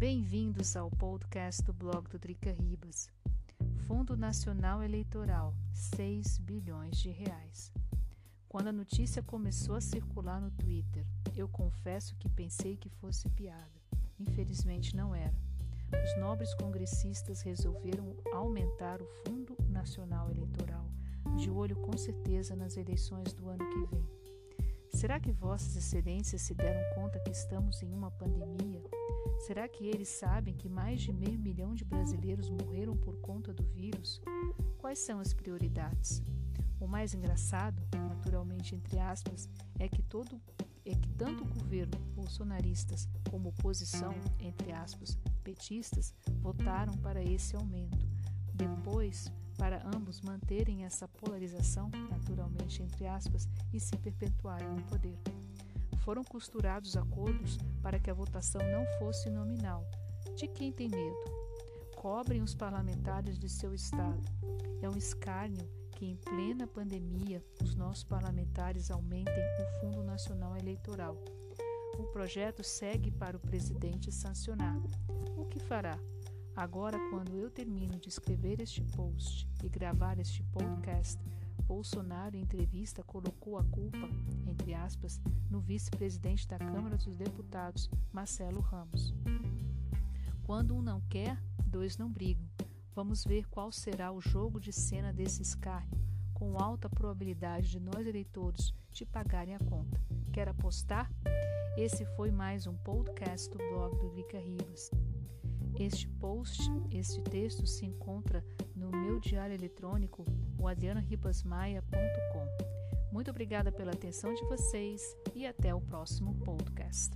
Bem-vindos ao podcast do blog do Drica Ribas. Fundo Nacional Eleitoral, 6 bilhões de reais. Quando a notícia começou a circular no Twitter, eu confesso que pensei que fosse piada. Infelizmente não era. Os nobres congressistas resolveram aumentar o Fundo Nacional Eleitoral, de olho com certeza nas eleições do ano que vem. Será que Vossas Excelências se deram conta que estamos em uma pandemia? Será que eles sabem que mais de meio milhão de brasileiros morreram por conta do vírus? Quais são as prioridades? O mais engraçado, naturalmente entre aspas, é que todo é que tanto o governo bolsonaristas como oposição, entre aspas, petistas, votaram para esse aumento. Depois, para ambos manterem essa polarização, naturalmente entre aspas, e se perpetuarem no poder foram costurados acordos para que a votação não fosse nominal. De quem tem medo? Cobrem os parlamentares de seu estado. É um escárnio que, em plena pandemia, os nossos parlamentares aumentem o Fundo Nacional Eleitoral. O projeto segue para o presidente sancionar. O que fará? Agora, quando eu termino de escrever este post e gravar este podcast, Bolsonaro, em entrevista, colocou a culpa, entre aspas, no vice-presidente da Câmara dos Deputados, Marcelo Ramos. Quando um não quer, dois não brigam. Vamos ver qual será o jogo de cena desse escárnio, com alta probabilidade de nós eleitores te pagarem a conta. Quer apostar? Esse foi mais um podcast do blog do Rica Ribas. Este post, este texto se encontra no meu diário eletrônico, o. Muito obrigada pela atenção de vocês e até o próximo podcast.